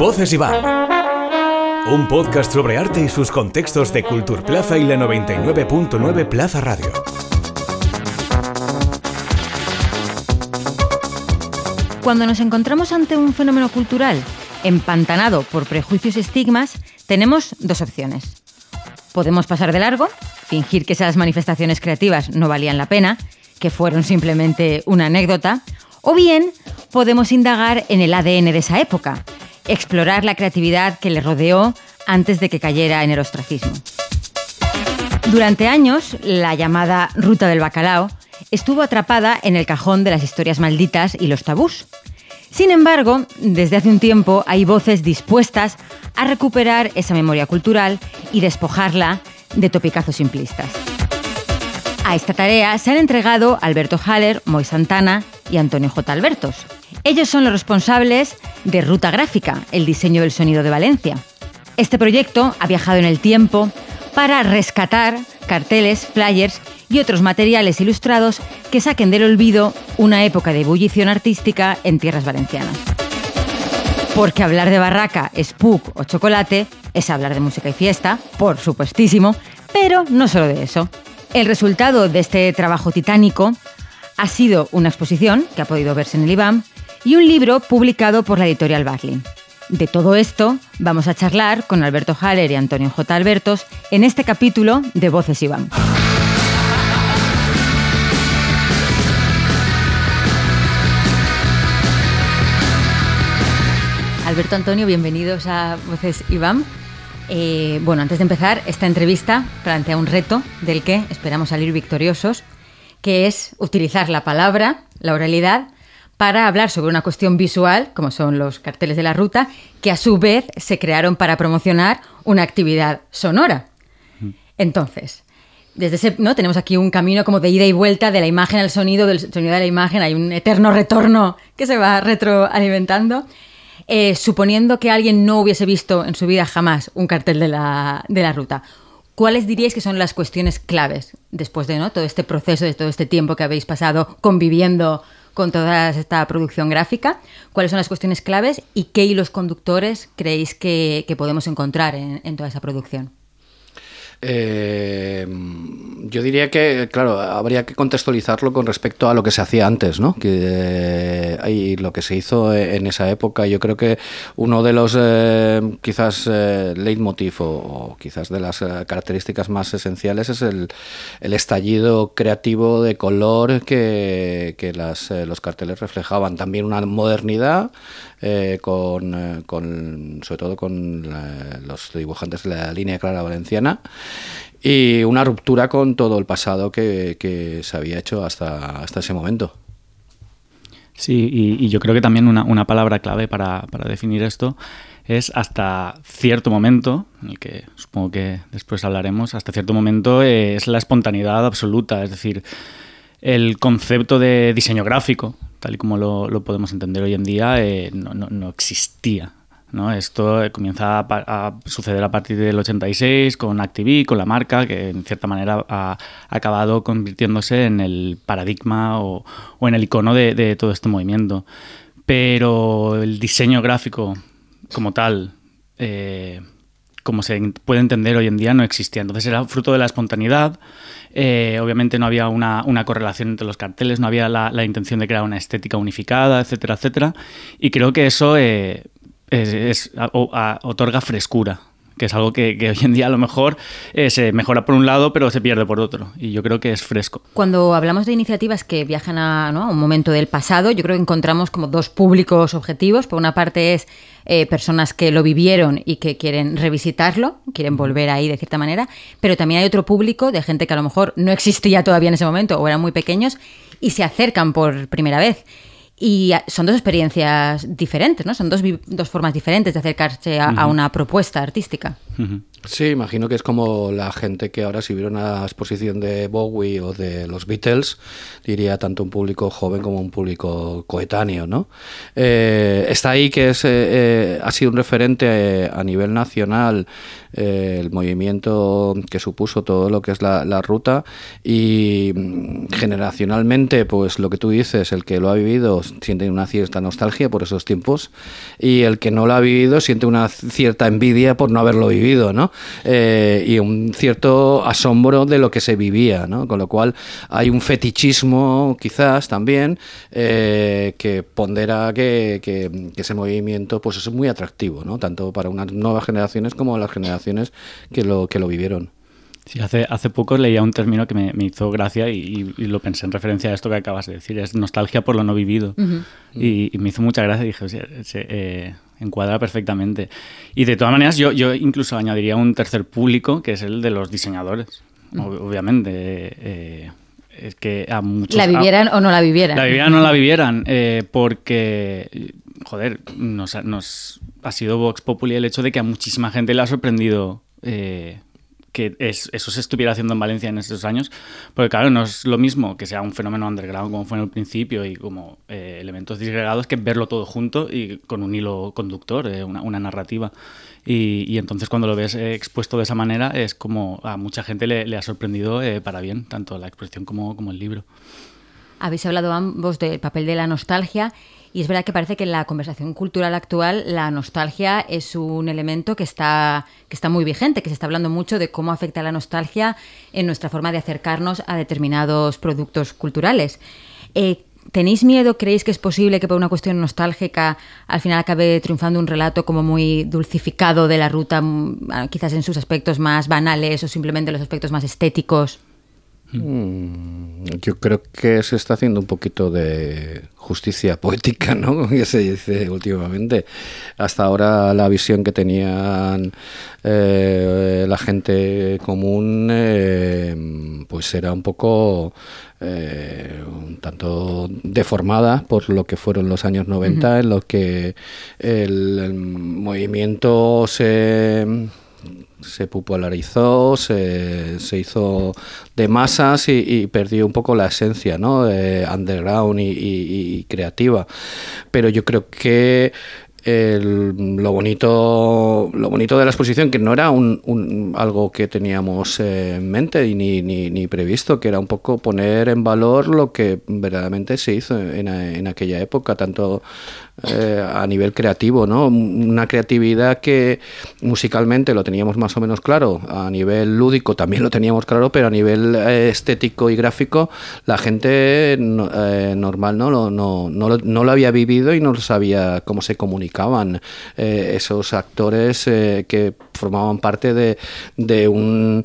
Voces Iván. Un podcast sobre arte y sus contextos de Cultur Plaza y la 99.9 Plaza Radio. Cuando nos encontramos ante un fenómeno cultural empantanado por prejuicios y estigmas, tenemos dos opciones. Podemos pasar de largo, fingir que esas manifestaciones creativas no valían la pena, que fueron simplemente una anécdota, o bien podemos indagar en el ADN de esa época, explorar la creatividad que le rodeó antes de que cayera en el ostracismo. Durante años, la llamada Ruta del Bacalao estuvo atrapada en el cajón de las historias malditas y los tabús. Sin embargo, desde hace un tiempo hay voces dispuestas a recuperar esa memoria cultural y despojarla de topicazos simplistas. A esta tarea se han entregado Alberto Haller, Moy Santana y Antonio J. Albertos. Ellos son los responsables de Ruta Gráfica, el diseño del sonido de Valencia. Este proyecto ha viajado en el tiempo para rescatar carteles, flyers y otros materiales ilustrados que saquen del olvido una época de ebullición artística en tierras valencianas. Porque hablar de barraca, spook o chocolate es hablar de música y fiesta, por supuestísimo, pero no solo de eso. El resultado de este trabajo titánico ha sido una exposición que ha podido verse en el IBAM y un libro publicado por la editorial Barley. De todo esto vamos a charlar con Alberto Haller y Antonio J. Albertos en este capítulo de Voces IBAM. Alberto Antonio, bienvenidos a Voces IBAM. Eh, bueno, antes de empezar, esta entrevista plantea un reto del que esperamos salir victoriosos, que es utilizar la palabra, la oralidad, para hablar sobre una cuestión visual, como son los carteles de la ruta, que a su vez se crearon para promocionar una actividad sonora. Entonces, desde ese, ¿no? Tenemos aquí un camino como de ida y vuelta de la imagen al sonido, del sonido a la imagen, hay un eterno retorno que se va retroalimentando. Eh, suponiendo que alguien no hubiese visto en su vida jamás un cartel de la, de la ruta, ¿cuáles diríais que son las cuestiones claves después de ¿no? todo este proceso, de todo este tiempo que habéis pasado conviviendo con toda esta producción gráfica? ¿Cuáles son las cuestiones claves y qué hilos conductores creéis que, podemos encontrar en, en toda esa producción? Eh, yo diría que, claro, habría que contextualizarlo con respecto a lo que se hacía antes, ¿no? Que, y lo que se hizo en esa época. Yo creo que uno de los, eh, quizás, eh, leitmotiv o, quizás de las eh, características más esenciales es el, el estallido creativo de color que, las, eh, los carteles reflejaban. También una modernidad eh, con, eh, con, sobre todo con los dibujantes de la línea clara valenciana y una ruptura con todo el pasado que, se había hecho hasta, hasta ese momento. Sí, y, y, yo creo que también una, una palabra clave para, para, definir esto es hasta cierto momento, en el que supongo que después hablaremos, hasta cierto momento eh, es la espontaneidad absoluta, es decir, el concepto de diseño gráfico, tal y como lo, podemos entender hoy en día, eh, no, no, no, existía. ¿no? Esto eh, comienza a, suceder a partir del 86 con ActiV, con la marca, que en cierta manera ha, acabado convirtiéndose en el paradigma o, o en el icono de, de, todo este movimiento. Pero el diseño gráfico como tal, eh, como se puede entender hoy en día, no existía. Entonces era fruto de la espontaneidad. Eh, obviamente no había una, una, correlación entre los carteles, no había la, intención de crear una estética unificada, etcétera, etcétera. Y creo que eso eh, es, otorga frescura que es algo que, que, hoy en día a lo mejor eh, se mejora por un lado, pero se pierde por otro. Y yo creo que es fresco. Cuando hablamos de iniciativas que viajan a, ¿no? a un momento del pasado, yo creo que encontramos como dos públicos objetivos. Por una parte es eh, personas que lo vivieron y que quieren revisitarlo, quieren volver ahí de cierta manera, pero también hay otro público de gente que a lo mejor no existía todavía en ese momento o eran muy pequeños y se acercan por primera vez. Y son dos experiencias diferentes, ¿no? Son dos, dos formas diferentes de acercarse a, uh -huh. a una propuesta artística. Uh -huh. Sí, imagino que es como la gente que ahora si viera una exposición de Bowie o de los Beatles, diría tanto un público joven como un público coetáneo, ¿no? Eh, está ahí que es, eh, eh, ha sido un referente a nivel nacional el movimiento que supuso todo lo que es la, la, ruta y mm, generacionalmente, pues lo que tú dices, el que lo ha vivido siente una cierta nostalgia por esos tiempos y el que no lo ha vivido siente una cierta envidia por no haberlo vivido, ¿no? Eh, y un cierto asombro de lo que se vivía, ¿no? Con lo cual hay un fetichismo quizás también eh, que pondera que, que, ese movimiento pues es muy atractivo, ¿no? Tanto para unas nuevas generaciones como las generaciones que lo, que lo vivieron. Sí, hace, hace poco leía un término que me, hizo gracia y, lo pensé en referencia a esto que acabas de decir, es nostalgia por lo no vivido. y, me hizo mucha gracia y dije, o sea, eh, encuadra perfectamente. Y de todas maneras, yo, yo incluso añadiría un tercer público, que es el de los diseñadores, obviamente. Eh, es que a muchos... ¿La vivieran o no la vivieran? La vivieran o no la vivieran, eh, porque, joder, nos, nos, ha sido Vox Populi el hecho de que a muchísima gente le ha sorprendido que eso se estuviera haciendo en Valencia en estos años, porque claro, no es lo mismo que sea un fenómeno underground como fue en el principio y como eh, elementos disgregados que verlo todo junto y con un hilo conductor, eh, una, narrativa. Y, entonces cuando lo ves eh, expuesto de esa manera es como a mucha gente le, ha sorprendido para bien, tanto la expresión como, como el libro. Habéis hablado ambos del papel de la nostalgia y es verdad que parece que en la conversación cultural actual la nostalgia es un elemento que está, que está muy vigente, que se está hablando mucho de cómo afecta la nostalgia en nuestra forma de acercarnos a determinados productos culturales. Eh, ¿Tenéis miedo? ¿Creéis que es posible que por una cuestión nostálgica al final acabe triunfando un relato como muy dulcificado de la ruta, mm, quizás en sus aspectos más banales o simplemente los aspectos más estéticos? Mm, yo creo que se está haciendo un poquito de justicia poética, ¿no? Que se dice últimamente. Hasta ahora la visión que tenían eh, la gente común, eh, pues era un poco eh, un tanto deformada por lo que fueron los años 90, en los que el movimiento se se popularizó, se, se, hizo de masas y, perdió un poco la esencia ¿no? underground y, creativa. Pero yo creo que lo bonito lo bonito de la exposición que no era un, algo que teníamos en mente ni, ni, ni, previsto que era un poco poner en valor lo que verdaderamente se hizo en, en aquella época tanto eh, a nivel creativo, ¿no? Una creatividad que musicalmente lo teníamos más o menos claro, a nivel lúdico también lo teníamos claro, pero a nivel eh, estético y gráfico la gente eh, normal ¿no? No, no, no, lo había vivido y no sabía cómo se comunicaban esos actores que formaban parte de, de una,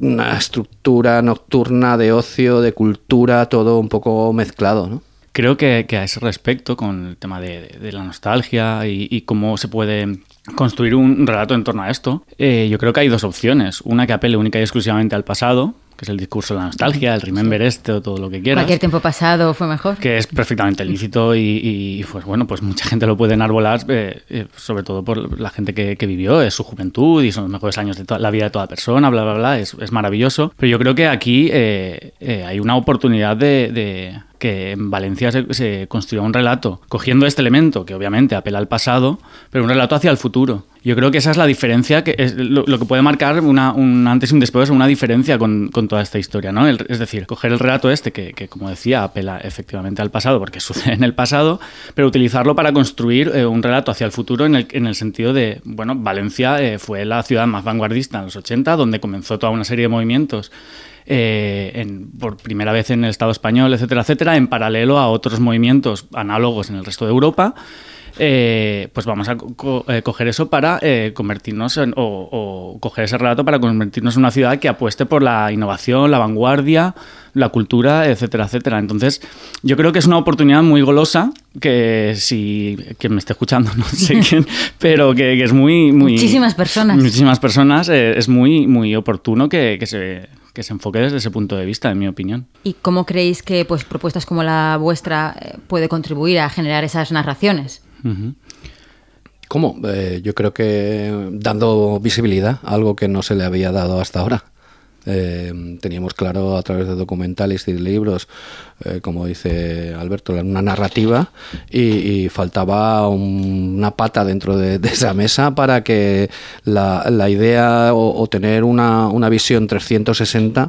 una estructura nocturna de ocio, de cultura, todo un poco mezclado, ¿no? Creo que, a ese respecto, con el tema de, la nostalgia y, cómo se puede construir un relato en torno a esto, eh, yo creo que hay dos opciones. Una que apele única y exclusivamente al pasado, que es el discurso de la nostalgia, el remember este o todo lo que quieras. Cualquier tiempo pasado fue mejor. Que es perfectamente lícito y, pues bueno, pues mucha gente lo puede enarbolar, eh, eh, sobre todo por la gente que, vivió, es su juventud y son los mejores años de la vida de toda persona, bla, bla, bla, es, maravilloso. Pero yo creo que aquí hay una oportunidad de que en Valencia se, construyó un relato cogiendo este elemento, que obviamente apela al pasado, pero un relato hacia el futuro. Yo creo que esa es la diferencia, que es lo, que puede marcar una, un antes y un después, una diferencia con, con toda esta historia. ¿no? es decir, coger el relato este, que, que, como decía, apela efectivamente al pasado, porque sucede en el pasado, pero utilizarlo para construir eh, un relato hacia el futuro en el, en el sentido de, bueno, Valencia eh, fue la ciudad más vanguardista en los 80, donde comenzó toda una serie de movimientos eh, por primera vez en el Estado español, etcétera, etcétera, en paralelo a otros movimientos análogos en el resto de Europa. Eh, pues vamos a eh, coger eso para convertirnos en, o, coger ese relato para convertirnos en una ciudad que apueste por la innovación, la vanguardia, la cultura, etcétera, etcétera. Entonces, yo creo que es una oportunidad muy golosa que si quien me esté escuchando, no sé quién, pero que, es muy, muy... Muchísimas personas. Muchísimas personas, es muy, muy oportuno que, que se que se enfoque desde ese punto de vista, en mi opinión. ¿Y cómo creéis que pues, propuestas como la vuestra eh, puede contribuir a generar esas narraciones? ¿Cómo? Eh, yo creo que dando visibilidad a algo que no se le había dado hasta ahora. Eh, teníamos claro a través de documentales y libros, eh, como dice Alberto, una narrativa y, faltaba una pata dentro de, esa mesa para que la, idea o, tener una, visión 360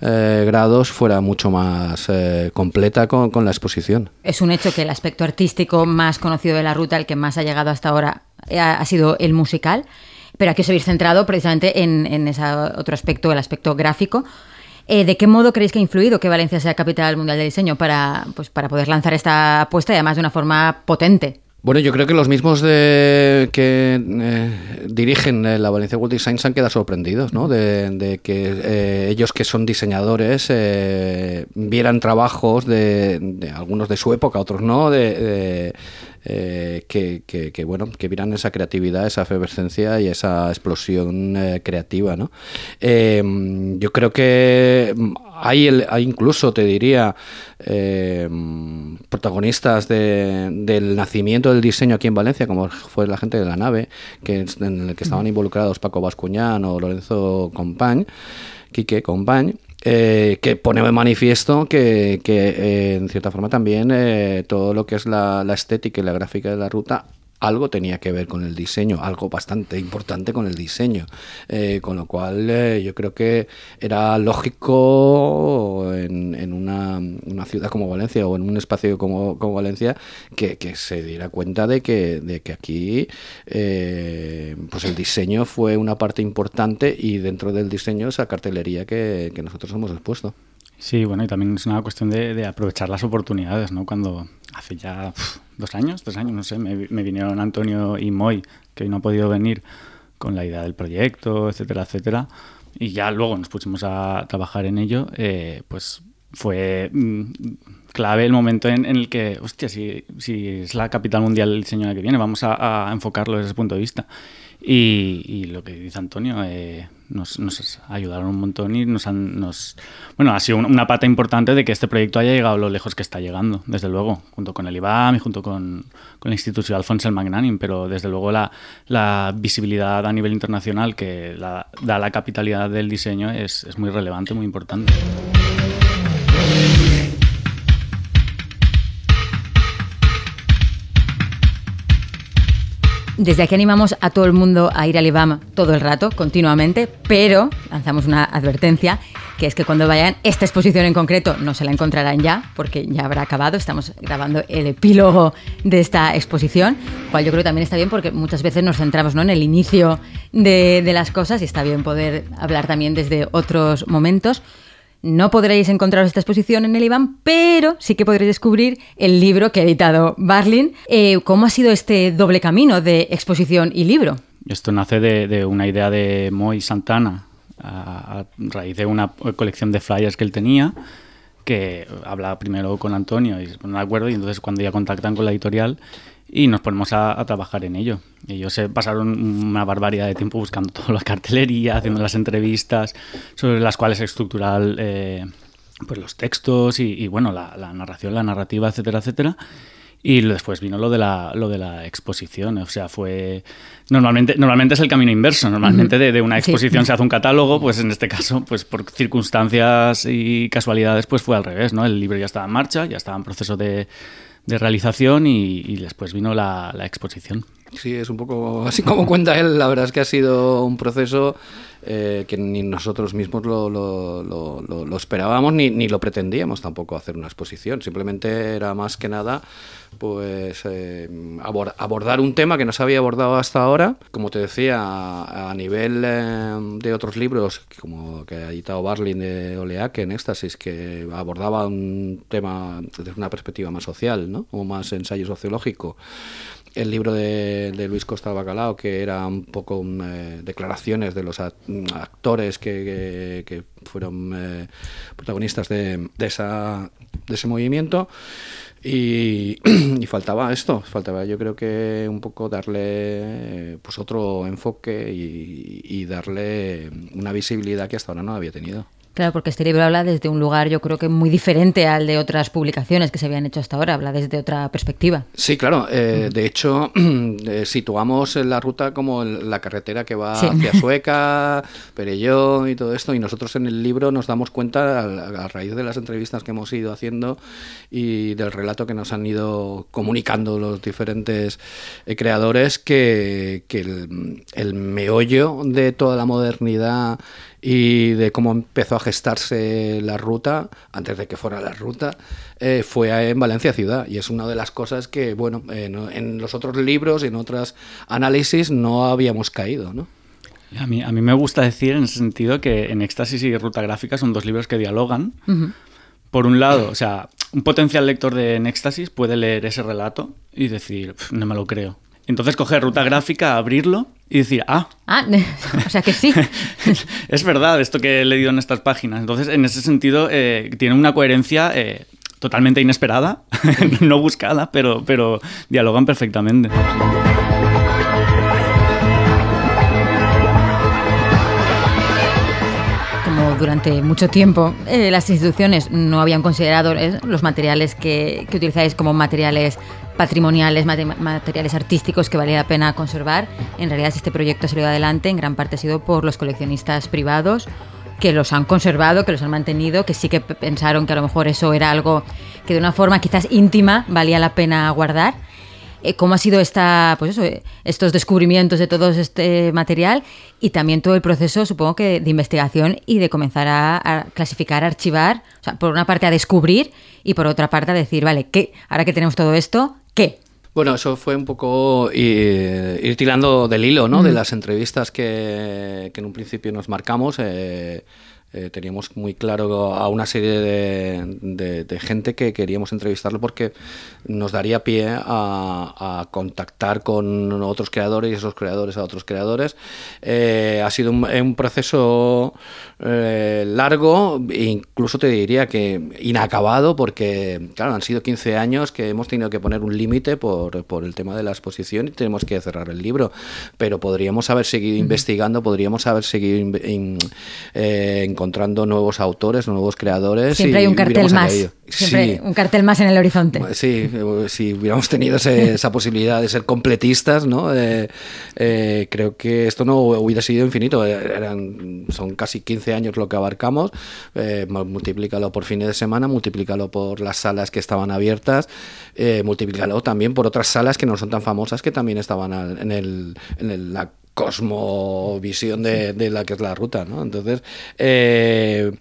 eh, grados fuera mucho más completa con, con la exposición. Es un hecho que el aspecto artístico más conocido de la ruta, el que más ha llegado hasta ahora, ha sido el musical pero aquí os habéis centrado precisamente en, ese otro aspecto, el aspecto gráfico. Eh, ¿De qué modo creéis que ha influido que Valencia sea capital mundial de diseño para, pues, para poder lanzar esta apuesta y además de una forma potente? Bueno, yo creo que los mismos de, que eh, dirigen eh, la Valencia World Design se han quedado sorprendidos, ¿no? De, que ellos que son diseñadores vieran trabajos de, algunos de su época, otros no, de, eh, que, bueno, que vieran esa creatividad, esa efervescencia y esa explosión eh, creativa. ¿no? Em, yo creo que hay, hay incluso, te diría, em, protagonistas del nacimiento del diseño aquí en Valencia, como fue la gente de la nave, que, en el que estaban involucrados Paco Bascuñán o Lorenzo Compañ, Quique Compañ, eh, que pone de manifiesto que, eh, en cierta forma también eh, todo lo que es la, la, estética y la gráfica de la ruta algo tenía que ver con el diseño, algo bastante importante con el diseño. Eh, con lo cual eh, yo creo que era lógico en, en una, ciudad como Valencia o en un espacio como, Valencia que, se diera cuenta de que, aquí eh, pues el diseño fue una parte importante y dentro del diseño esa cartelería que nosotros hemos expuesto. Sí, bueno, y también es una cuestión de, de aprovechar las oportunidades, ¿no? Cuando hace ya dos años, tres años, no sé, me, vinieron Antonio y Moy, que hoy no ha podido venir, con la idea del proyecto, etcétera, etcétera, y ya luego nos pusimos a trabajar en ello, eh, pues fue mm, clave el momento en, el que, hostia, si, si, es la capital mundial del diseño la que viene, vamos a, a enfocarlo desde ese punto de vista. Y, lo que dice Antonio, eh, nos, ayudaron un montón y nos han... Nos, bueno, ha sido una pata importante de que este proyecto haya llegado lo lejos que está llegando, desde luego, junto con el IBAM y junto con, con el Instituto Alfonso el Magnanim, pero desde luego la, la, visibilidad a nivel internacional que da la capitalidad del diseño es, es muy relevante, muy importante. Desde aquí animamos a todo el mundo a ir al IBAM todo el rato, continuamente, pero lanzamos una advertencia, que es que cuando vayan, esta exposición en concreto no se la encontrarán ya, porque ya habrá acabado, estamos grabando el epílogo de esta exposición, cual yo creo que también está bien porque muchas veces nos centramos ¿no? en el inicio de, de las cosas y está bien poder hablar también desde otros momentos. No podréis encontrar esta exposición en el IBAN, pero sí que podréis descubrir el libro que ha editado Barlin. Eh, ¿Cómo ha sido este doble camino de exposición y libro? Esto nace de, una idea de Moy Santana, a, raíz de una colección de flyers que él tenía, que habla primero con Antonio y ponen de acuerdo, y entonces cuando ya contactan con la editorial y nos ponemos a, trabajar en ello. Ellos se pasaron una barbaridad de tiempo buscando toda la cartelería, haciendo las entrevistas sobre las cuales estructural eh, pues los textos y, bueno, la, narración, la narrativa, etcétera, etcétera. Y después vino lo de la, lo de la exposición. O sea, fue. Normalmente, normalmente es el camino inverso. Normalmente de, una exposición se hace un catálogo, pues en este caso, pues por circunstancias y casualidades, pues fue al revés, ¿no? El libro ya estaba en marcha, ya estaba en proceso de, de realización y, después vino la, exposición. Sí, es un poco así como cuenta él. La verdad es que ha sido un proceso eh, que ni nosotros mismos lo, lo, lo, esperábamos ni, ni, lo pretendíamos tampoco hacer una exposición. Simplemente era más que nada pues eh, abordar un tema que no se había abordado hasta ahora. Como te decía, a, nivel eh, de otros libros, como que ha editado Barlin de Oleaque en Éxtasis, que abordaba un tema desde una perspectiva más social, ¿no? o más ensayo sociológico el libro de, Luis Costa Bacalao, que era un poco eh, declaraciones de los actores que, fueron protagonistas de, de, esa, de ese movimiento. Y, faltaba esto, faltaba yo creo que un poco darle pues otro enfoque y, darle una visibilidad que hasta ahora no había tenido. Claro, porque este libro habla desde un lugar yo creo que muy diferente al de otras publicaciones que se habían hecho hasta ahora, habla desde otra perspectiva. Sí, claro. Eh, de hecho, eh, situamos la ruta como la carretera que va hacia Sueca, Perelló y todo esto, y nosotros en el libro nos damos cuenta, a, raíz de las entrevistas que hemos ido haciendo y del relato que nos han ido comunicando los diferentes eh, creadores, que, el, el meollo de toda la modernidad y de cómo empezó a gestarse la ruta, antes de que fuera la ruta, eh, fue en Valencia Ciudad. Y es una de las cosas que, bueno, en los otros libros y en otros análisis no habíamos caído, ¿no? A mí, a mí me gusta decir en ese sentido que en Éxtasis y Ruta Gráfica son dos libros que dialogan. Por un lado, o sea, un potencial lector de en Éxtasis puede leer ese relato y decir, no me lo creo. Entonces coger Ruta Gráfica, abrirlo y decir, ah. Ah, o sea que sí. es verdad esto que he leído en estas páginas. Entonces, en ese sentido, eh, tiene una coherencia eh, totalmente inesperada, no buscada, pero, pero dialogan perfectamente. Como durante mucho tiempo eh, las instituciones no habían considerado los materiales que, que utilizáis como materiales patrimoniales, materiales artísticos que valía la pena conservar. En realidad este proyecto ha salido adelante, en gran parte ha sido por los coleccionistas privados que los han conservado, que los han mantenido, que sí que pensaron que a lo mejor eso era algo que de una forma quizás íntima valía la pena guardar. Eh, ¿Cómo ha sido esta, pues eso, eh, estos descubrimientos de todo este material y también todo el proceso, supongo que de investigación y de comenzar a, a clasificar, archivar, o sea, por una parte a descubrir y por otra parte a decir, vale, ¿qué? Ahora que tenemos todo esto, ¿Qué? Bueno, eso fue un poco ir, tirando del hilo, ¿no? De las entrevistas que, en un principio nos marcamos. Eh, eh, teníamos muy claro a una serie de, gente que queríamos entrevistarlo porque nos daría pie a, contactar con otros creadores y esos creadores a otros creadores. Eh, ha sido un, proceso eh, largo, incluso te diría que inacabado, porque claro, han sido 15 años que hemos tenido que poner un límite por, por, el tema de la exposición y tenemos que cerrar el libro, pero podríamos haber seguido investigando, podríamos haber segudo encontrando encontrando nuevos autores, nuevos creadores. Siempre hay un cartel más. Siempre un cartel más en el horizonte. Sí, si hubiéramos tenido esa posibilidad de ser completistas, ¿no? Eh, eh, creo que esto no hubiera sido infinito. Eran, son casi 15 años lo que abarcamos. Eh, multiplícalo por fines de semana, multiplícalo por las salas que estaban abiertas, eh, multiplícalo también por otras salas que no son tan famosas que también estaban en, el, en el, la cosmovisión de, la que es la ruta, ¿no? Entonces, eh,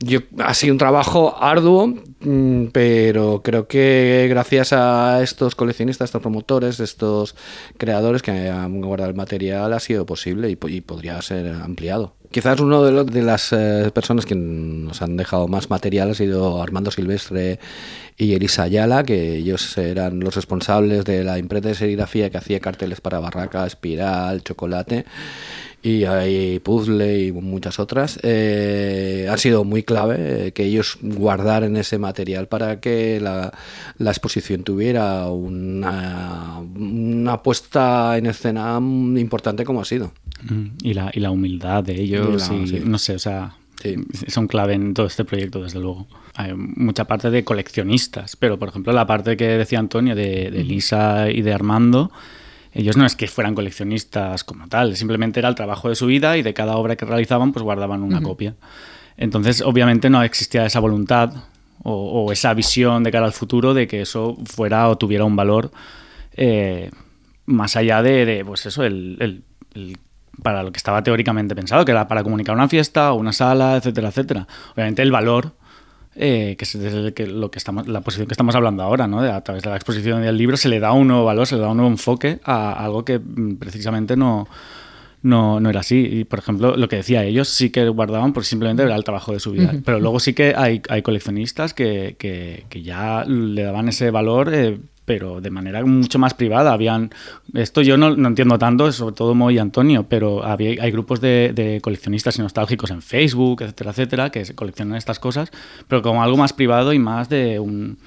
yo, ha sido un trabajo arduo, mm, pero creo que gracias a estos coleccionistas, estos promotores, estos creadores que han guardado el material, ha sido posible y podría ser ampliado. Quizás uno de, de las eh, personas que nos han dejado más material ha sido Armando Silvestre y Elisa Ayala, que ellos eran los responsables de la imprenta de serigrafía que hacía carteles para Barraca, Espiral, Chocolate y hay puzzle y muchas otras, eh, ha sido muy clave eh, que ellos guardaran ese material para que la, la exposición tuviera una, una, puesta en escena importante como ha sido. Y la, y la humildad de ellos, y, no sé, o sea, son clave en todo este proyecto, desde luego. Hay mucha parte de coleccionistas, pero por ejemplo la parte que decía Antonio de, de Lisa y de Armando, ellos no es que fueran coleccionistas como tal, simplemente era el trabajo de su vida y de cada obra que realizaban pues guardaban una copia. Entonces, obviamente no existía esa voluntad o, esa visión de cara al futuro de que eso fuera o tuviera un valor eh, más allá de, pues eso, el, para lo que estaba teóricamente pensado, que era para comunicar una fiesta o una sala, etcétera, etcétera. Obviamente el valor eh, que es que lo que estamos, la posición que estamos hablando ahora, ¿no? a través de la exposición del libro se le da un nuevo valor, se le da un nuevo enfoque a algo que mm, precisamente no, no, no, era así. Y, por ejemplo, lo que decía, ellos sí que guardaban porque simplemente era el trabajo de su vida. Pero luego sí que hay, hay coleccionistas que, que, que, ya le daban ese valor eh, pero de manera mucho más privada. Habían, esto yo no, no entiendo tanto, sobre todo Mo y Antonio, pero había, hay grupos de, de, coleccionistas y nostálgicos en Facebook, etcétera, etcétera, que coleccionan estas cosas, pero como algo más privado y más de un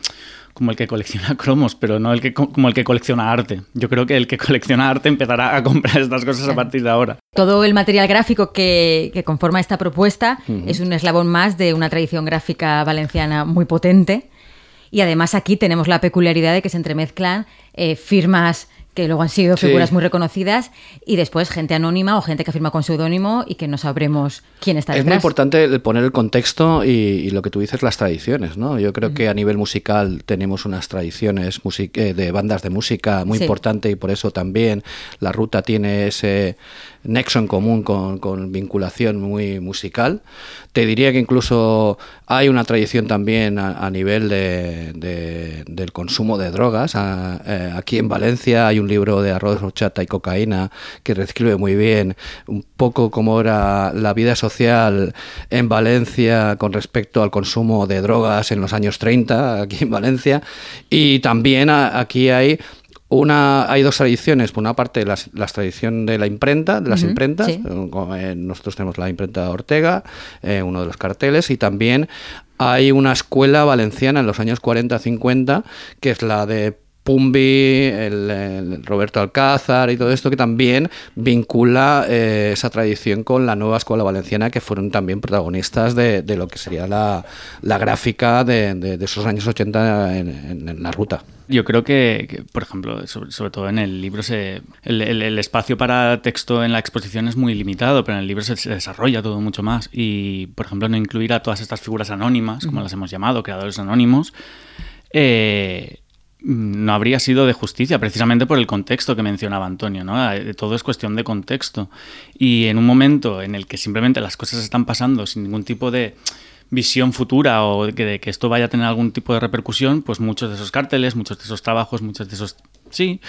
como el que colecciona cromos, pero no el que, como el que colecciona arte. Yo creo que el que colecciona arte empezará a comprar estas cosas a partir de ahora. Todo el material gráfico que, conforma esta propuesta es un eslabón más de una tradición gráfica valenciana muy potente. Y además aquí tenemos la peculiaridad de que se entremezclan eh, firmas que luego han sido figuras muy reconocidas, y después gente anónima o gente que firma con seudónimo y que no sabremos quién está detrás. Es muy importante poner el contexto y, lo que tú dices, las tradiciones, ¿no? Yo creo que a nivel musical tenemos unas tradiciones eh, de bandas de música muy importante y por eso también la ruta tiene ese nexo en común con, vinculación muy musical. Te diría que incluso hay una tradición también a, nivel de, del consumo de drogas. Eh, aquí en Valencia hay un libro de arroz, horchata y cocaína que describe muy bien un poco cómo era la vida social en Valencia con respecto al consumo de drogas en los años 30 aquí en Valencia. Y también aquí hay una, hay dos tradiciones. Por una parte, la, tradición de la imprenta, de las imprentas. Eh, nosotros tenemos la imprenta Ortega, eh, uno de los carteles, y también hay una escuela valenciana en los años 40-50, que es la de Pumbi, el, Roberto Alcázar y todo esto que también vincula eh, esa tradición con la nueva escuela valenciana que fueron también protagonistas de, lo que sería la, gráfica de, esos años 80 en, la ruta. Yo creo que, por ejemplo, sobre, todo en el libro, se, el, espacio para texto en la exposición es muy limitado, pero en el libro se, desarrolla todo mucho más. Y, por ejemplo, no incluir a todas estas figuras anónimas, como las hemos llamado, creadores anónimos, eh, no habría sido de justicia, precisamente por el contexto que mencionaba Antonio, ¿no? Eh, todo es cuestión de contexto. Y en un momento en el que simplemente las cosas están pasando sin ningún tipo de visión futura o de que, esto vaya a tener algún tipo de repercusión, pues muchos de esos cárteles, muchos de esos trabajos, muchos de esos... Sí,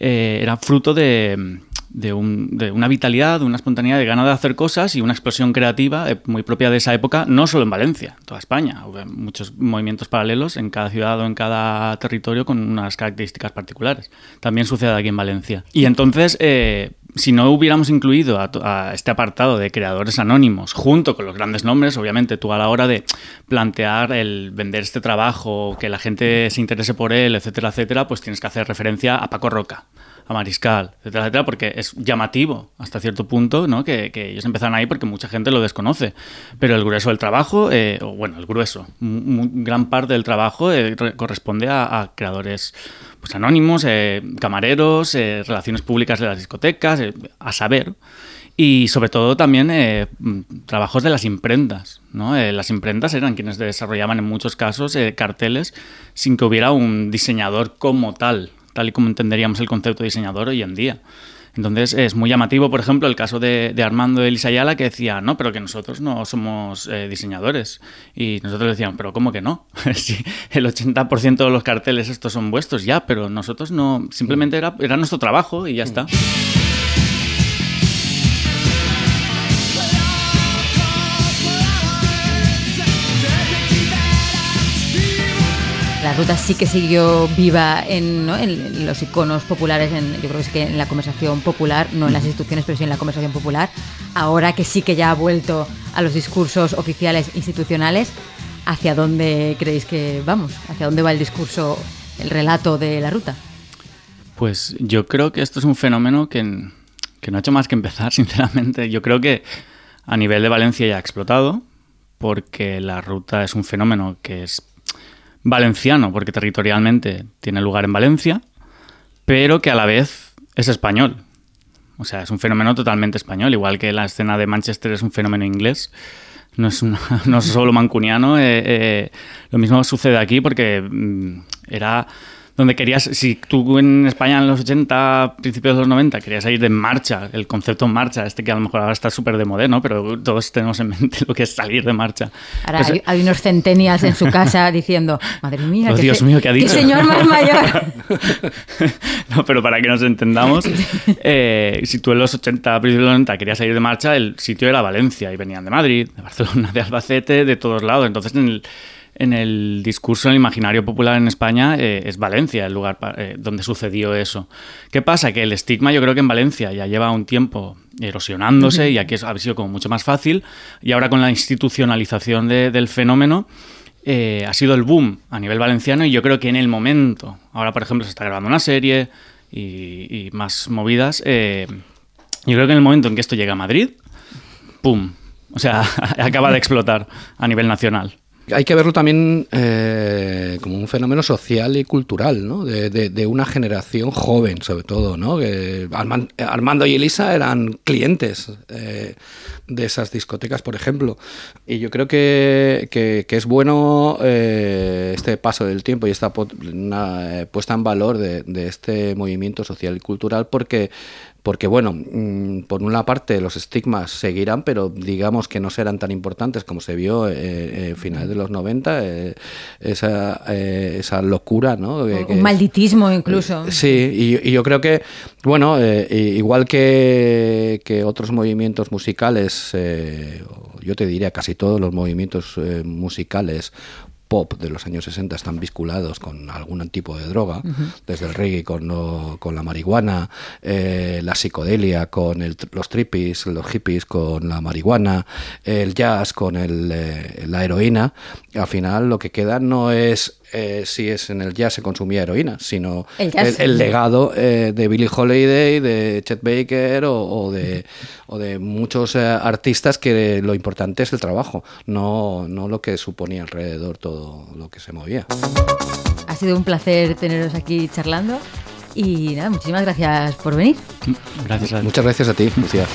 eh, era fruto de, de, una vitalidad, de una espontaneidad, de ganas de hacer cosas y una explosión creativa eh, muy propia de esa época, no solo en Valencia, en toda España. Hubo muchos movimientos paralelos en cada ciudad o en cada territorio con unas características particulares. También sucede aquí en Valencia. Y entonces, eh, si no hubiéramos incluido a, este apartado de creadores anónimos junto con los grandes nombres, obviamente tú a la hora de plantear el vender este trabajo, que la gente se interese por él, etcétera, etcétera, pues tienes que hacer referencia a Paco Roca, a Mariscal, etcétera, etcétera, porque es llamativo hasta cierto punto, ¿no? Que, ellos empezaron ahí porque mucha gente lo desconoce. Pero el grueso del trabajo, eh, o bueno, el grueso, gran parte del trabajo eh, corresponde a, creadores pues, anónimos, eh, camareros, relaciones públicas de las discotecas, a saber. Y sobre todo también trabajos de las imprentas. ¿no? las imprentas eran quienes desarrollaban en muchos casos carteles sin que hubiera un diseñador como tal tal y como entenderíamos el concepto de diseñador hoy en día. Entonces es muy llamativo, por ejemplo, el caso de, Armando Elisayala que decía, no, pero que nosotros no somos eh, diseñadores. Y nosotros decíamos, pero ¿cómo que no? si el 80% de los carteles estos son vuestros, ya, pero nosotros no, simplemente era, era nuestro trabajo y ya está. Ruta sí que siguió viva en, los iconos populares, en, yo creo que es que en la conversación popular, no en las instituciones, pero sí en la conversación popular. Ahora que sí que ya ha vuelto a los discursos oficiales institucionales, ¿hacia dónde creéis que vamos? ¿Hacia dónde va el discurso, el relato de la ruta? Pues yo creo que esto es un fenómeno que, que no ha hecho más que empezar, sinceramente. Yo creo que a nivel de Valencia ya ha explotado, porque la ruta es un fenómeno que es valenciano, porque territorialmente tiene lugar en Valencia, pero que a la vez es español. O sea, es un fenómeno totalmente español, igual que la escena de Manchester es un fenómeno inglés. No es, no solo mancuniano. Eh, eh, lo mismo sucede aquí porque mm, era donde querías, si tú en España en los 80, principios de los 90, querías ir de marcha, el concepto marcha, este que a lo mejor ahora está súper de moda, ¿no? Pero todos tenemos en mente lo que es salir de marcha. Ahora pues, hay, unos centenias en su casa diciendo, madre mía, oh, qué, Dios mío, ¿qué ha dicho? señor más mayor. no, pero para que nos entendamos, eh, si tú en los 80, principios de los 90 querías salir de marcha, el sitio era Valencia y venían de Madrid, de Barcelona, de Albacete, de todos lados. Entonces, en el en el discurso, en el imaginario popular en España, eh, es Valencia el lugar eh, donde sucedió eso. ¿Qué pasa? Que el estigma yo creo que en Valencia ya lleva un tiempo erosionándose y aquí ha sido como mucho más fácil y ahora con la institucionalización del fenómeno eh, ha sido el boom a nivel valenciano y yo creo que en el momento, ahora por ejemplo se está grabando una serie y, más movidas, yo creo que en el momento en que esto llega a Madrid, ¡pum! O sea, acaba de explotar a nivel nacional. Hay que verlo también eh, como un fenómeno social y cultural, ¿no? De, una generación joven, sobre todo, ¿no? Que Armando y Elisa eran clientes eh, de esas discotecas, por ejemplo. Y yo creo que, es bueno eh, este paso del tiempo y esta puesta en valor de, de este movimiento social y cultural porque porque bueno, mm, por una parte los estigmas seguirán, pero digamos que no serán tan importantes como se vio en eh, eh, finales de los 90, eh, esa, esa locura, ¿no? Un malditismo incluso. sí, y, yo creo que, bueno, igual que, que, otros movimientos musicales, yo te diría casi todos los movimientos musicales pop de los años 60 están vinculados con algún tipo de droga, desde el reggae con, con la marihuana, eh, la psicodelia con los trippies, los hippies con la marihuana, el jazz con el, eh, la heroína. Al final lo que queda no es eh, si es en el jazz se consumía heroína, sino el, legado eh, de Billie Holiday, de Chet Baker o, de, o de, muchos eh, artistas que lo importante es el trabajo, no, no lo que suponía alrededor todo lo que se movía. Ha sido un placer teneros aquí charlando y nada, muchísimas gracias por venir. Gracias Muchas gracias a ti, Lucía.